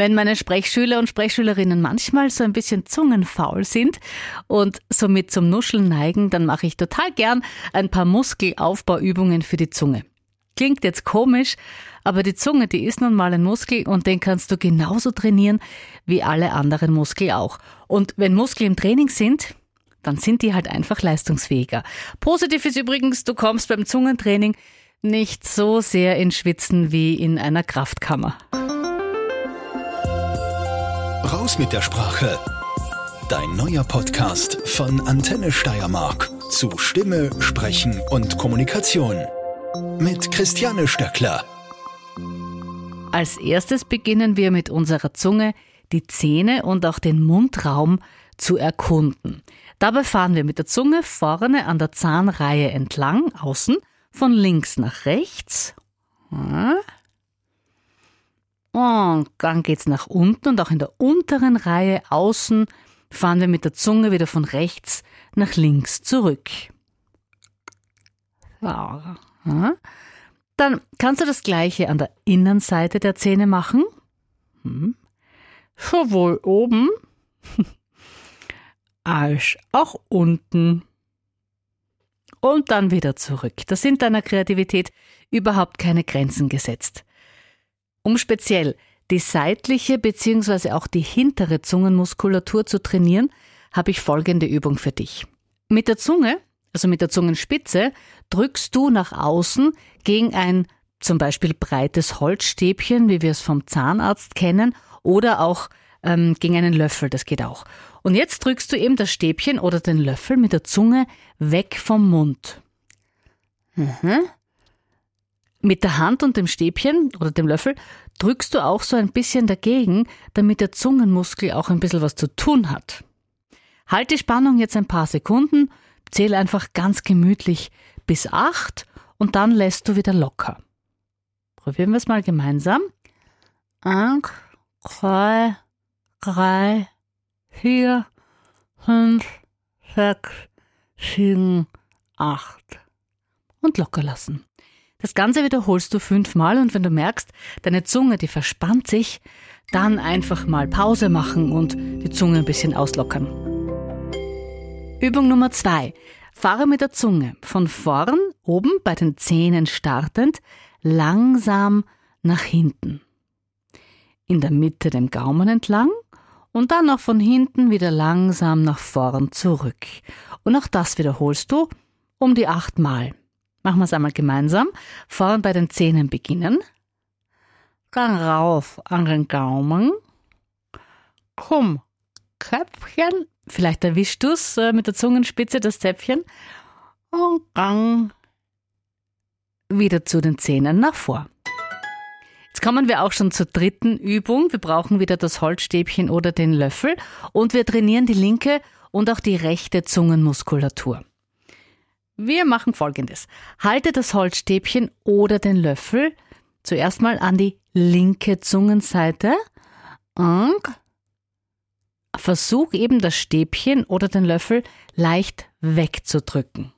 Wenn meine Sprechschüler und Sprechschülerinnen manchmal so ein bisschen zungenfaul sind und somit zum Nuscheln neigen, dann mache ich total gern ein paar Muskelaufbauübungen für die Zunge. Klingt jetzt komisch, aber die Zunge, die ist nun mal ein Muskel und den kannst du genauso trainieren wie alle anderen Muskel auch. Und wenn Muskel im Training sind, dann sind die halt einfach leistungsfähiger. Positiv ist übrigens, du kommst beim Zungentraining nicht so sehr in Schwitzen wie in einer Kraftkammer. Raus mit der Sprache. Dein neuer Podcast von Antenne Steiermark zu Stimme, Sprechen und Kommunikation. Mit Christiane Stöckler. Als erstes beginnen wir mit unserer Zunge die Zähne und auch den Mundraum zu erkunden. Dabei fahren wir mit der Zunge vorne an der Zahnreihe entlang, außen, von links nach rechts. Und dann geht's nach unten und auch in der unteren Reihe außen fahren wir mit der Zunge wieder von rechts nach links zurück. Dann kannst du das gleiche an der Innenseite der Zähne machen. Hm. Sowohl oben als auch unten. Und dann wieder zurück. Da sind deiner Kreativität überhaupt keine Grenzen gesetzt. Um speziell die seitliche bzw. auch die hintere Zungenmuskulatur zu trainieren, habe ich folgende Übung für dich. Mit der Zunge, also mit der Zungenspitze, drückst du nach außen gegen ein zum Beispiel breites Holzstäbchen, wie wir es vom Zahnarzt kennen, oder auch ähm, gegen einen Löffel, das geht auch. Und jetzt drückst du eben das Stäbchen oder den Löffel mit der Zunge weg vom Mund. Mhm. Mit der Hand und dem Stäbchen oder dem Löffel drückst du auch so ein bisschen dagegen, damit der Zungenmuskel auch ein bisschen was zu tun hat. Halt die Spannung jetzt ein paar Sekunden, zähl einfach ganz gemütlich bis acht und dann lässt du wieder locker. Probieren wir es mal gemeinsam. Eins, zwei, drei, vier, fünf, sechs, sieben, acht. Und locker lassen. Das Ganze wiederholst du fünfmal und wenn du merkst, deine Zunge, die verspannt sich, dann einfach mal Pause machen und die Zunge ein bisschen auslockern. Übung Nummer zwei. Fahre mit der Zunge von vorn, oben bei den Zähnen startend, langsam nach hinten. In der Mitte dem Gaumen entlang und dann noch von hinten wieder langsam nach vorn zurück. Und auch das wiederholst du um die acht Mal. Machen wir es einmal gemeinsam. Vorn bei den Zähnen beginnen. Dann rauf an den Gaumen. Komm, Köpfchen. Vielleicht erwischst du es äh, mit der Zungenspitze, das Zäpfchen. Und Gang wieder zu den Zähnen nach vor. Jetzt kommen wir auch schon zur dritten Übung. Wir brauchen wieder das Holzstäbchen oder den Löffel und wir trainieren die linke und auch die rechte Zungenmuskulatur. Wir machen folgendes. Halte das Holzstäbchen oder den Löffel zuerst mal an die linke Zungenseite und versuch eben das Stäbchen oder den Löffel leicht wegzudrücken.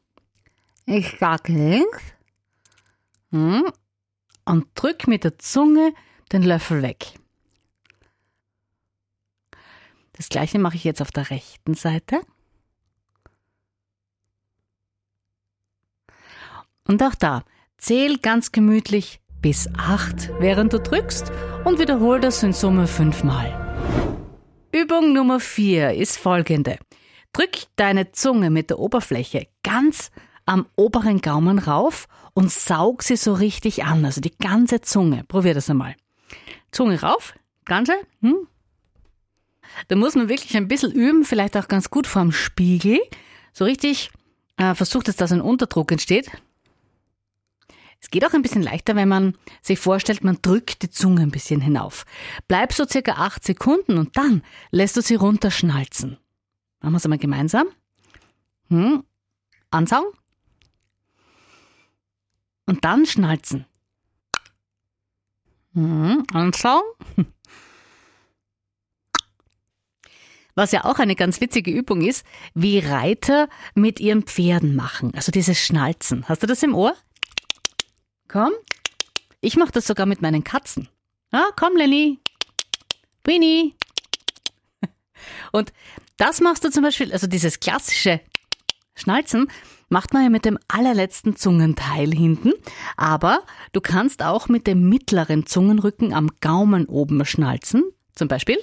Ich sag links hm, und drück mit der Zunge den Löffel weg. Das gleiche mache ich jetzt auf der rechten Seite. Und auch da, zähl ganz gemütlich bis acht, während du drückst und wiederhol das in Summe fünfmal. Übung Nummer vier ist folgende. Drück deine Zunge mit der Oberfläche ganz am oberen Gaumen rauf und saug sie so richtig an, also die ganze Zunge. Probier das einmal. Zunge rauf, ganze. Hm. Da muss man wirklich ein bisschen üben, vielleicht auch ganz gut vorm Spiegel. So richtig äh, versucht es, dass ein Unterdruck entsteht. Es geht auch ein bisschen leichter, wenn man sich vorstellt, man drückt die Zunge ein bisschen hinauf. Bleib so circa acht Sekunden und dann lässt du sie runterschnalzen. Machen wir es einmal gemeinsam. Hm. Ansaugen. Und dann schnalzen. Hm. Ansaugen. Was ja auch eine ganz witzige Übung ist, wie Reiter mit ihren Pferden machen. Also dieses Schnalzen. Hast du das im Ohr? Komm. Ich mache das sogar mit meinen Katzen. Ja, komm, Lenny. Winnie. Und das machst du zum Beispiel, also dieses klassische Schnalzen, macht man ja mit dem allerletzten Zungenteil hinten, aber du kannst auch mit dem mittleren Zungenrücken am Gaumen oben schnalzen, zum Beispiel.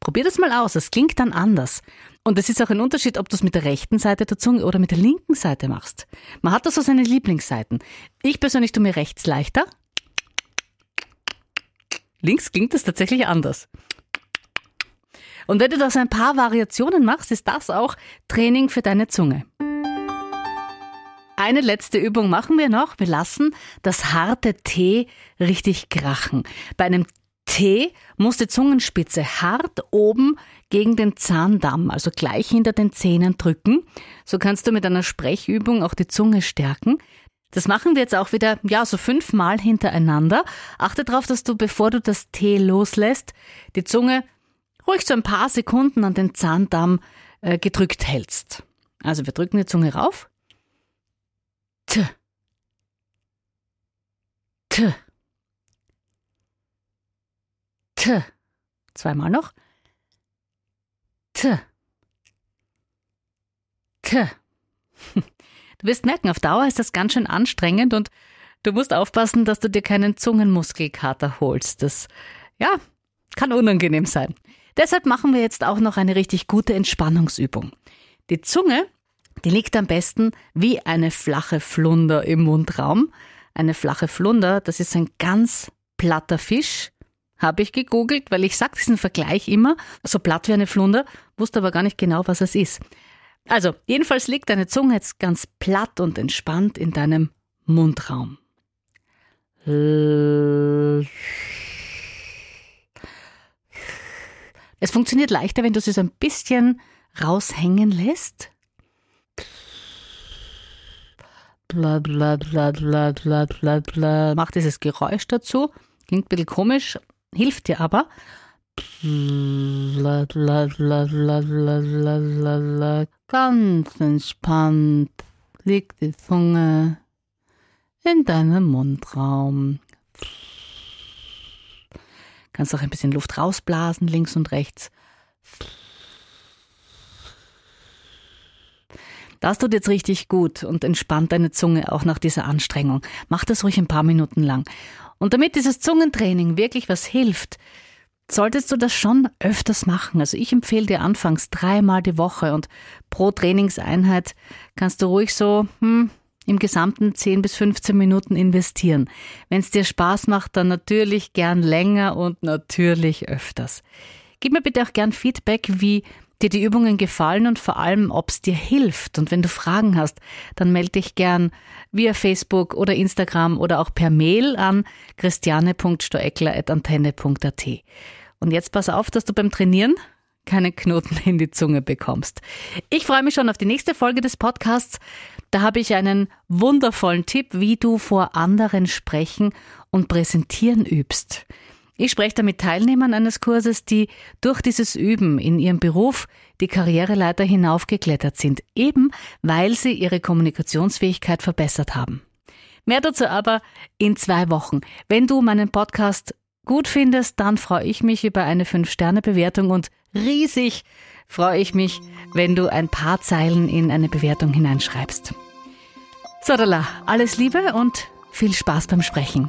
Probier das mal aus, es klingt dann anders. Und es ist auch ein Unterschied, ob du es mit der rechten Seite der Zunge oder mit der linken Seite machst. Man hat da so seine Lieblingsseiten. Ich persönlich tue mir rechts leichter. Links klingt es tatsächlich anders. Und wenn du das ein paar Variationen machst, ist das auch Training für deine Zunge. Eine letzte Übung machen wir noch. Wir lassen das harte T richtig krachen. Bei einem T muss die Zungenspitze hart oben gegen den Zahndamm, also gleich hinter den Zähnen drücken. So kannst du mit einer Sprechübung auch die Zunge stärken. Das machen wir jetzt auch wieder, ja, so fünfmal hintereinander. Achte darauf, dass du, bevor du das T loslässt, die Zunge ruhig so ein paar Sekunden an den Zahndamm äh, gedrückt hältst. Also wir drücken die Zunge rauf. T. T. T. Zweimal noch. T. T. Du wirst merken, auf Dauer ist das ganz schön anstrengend und du musst aufpassen, dass du dir keinen Zungenmuskelkater holst. Das, ja, kann unangenehm sein. Deshalb machen wir jetzt auch noch eine richtig gute Entspannungsübung. Die Zunge, die liegt am besten wie eine flache Flunder im Mundraum. Eine flache Flunder, das ist ein ganz platter Fisch. Habe ich gegoogelt, weil ich sage diesen Vergleich immer, so platt wie eine Flunder, wusste aber gar nicht genau, was es ist. Also, jedenfalls liegt deine Zunge jetzt ganz platt und entspannt in deinem Mundraum. Es funktioniert leichter, wenn du sie so ein bisschen raushängen lässt. Bla bla bla bla bla bla bla. Mach dieses Geräusch dazu. Klingt ein bisschen komisch, hilft dir aber. Ganz entspannt liegt die Zunge in deinem Mundraum. Kannst auch ein bisschen Luft rausblasen, links und rechts. Das tut jetzt richtig gut und entspannt deine Zunge auch nach dieser Anstrengung. Mach das ruhig ein paar Minuten lang. Und damit dieses Zungentraining wirklich was hilft, solltest du das schon öfters machen. Also ich empfehle dir anfangs dreimal die Woche und pro Trainingseinheit kannst du ruhig so hm, im Gesamten 10 bis 15 Minuten investieren. Wenn es dir Spaß macht, dann natürlich gern länger und natürlich öfters. Gib mir bitte auch gern Feedback, wie dir die Übungen gefallen und vor allem, ob es dir hilft. Und wenn du Fragen hast, dann melde dich gern via Facebook oder Instagram oder auch per Mail an christiane.stoeckler.antenne.at. Und jetzt pass auf, dass du beim Trainieren keine Knoten in die Zunge bekommst. Ich freue mich schon auf die nächste Folge des Podcasts. Da habe ich einen wundervollen Tipp, wie du vor anderen sprechen und präsentieren übst. Ich spreche da mit Teilnehmern eines Kurses, die durch dieses Üben in ihrem Beruf die Karriereleiter hinaufgeklettert sind, eben weil sie ihre Kommunikationsfähigkeit verbessert haben. Mehr dazu aber in zwei Wochen. Wenn du meinen Podcast gut findest, dann freue ich mich über eine 5-Sterne-Bewertung und riesig freue ich mich, wenn du ein paar Zeilen in eine Bewertung hineinschreibst. Sodala, alles Liebe und viel Spaß beim Sprechen.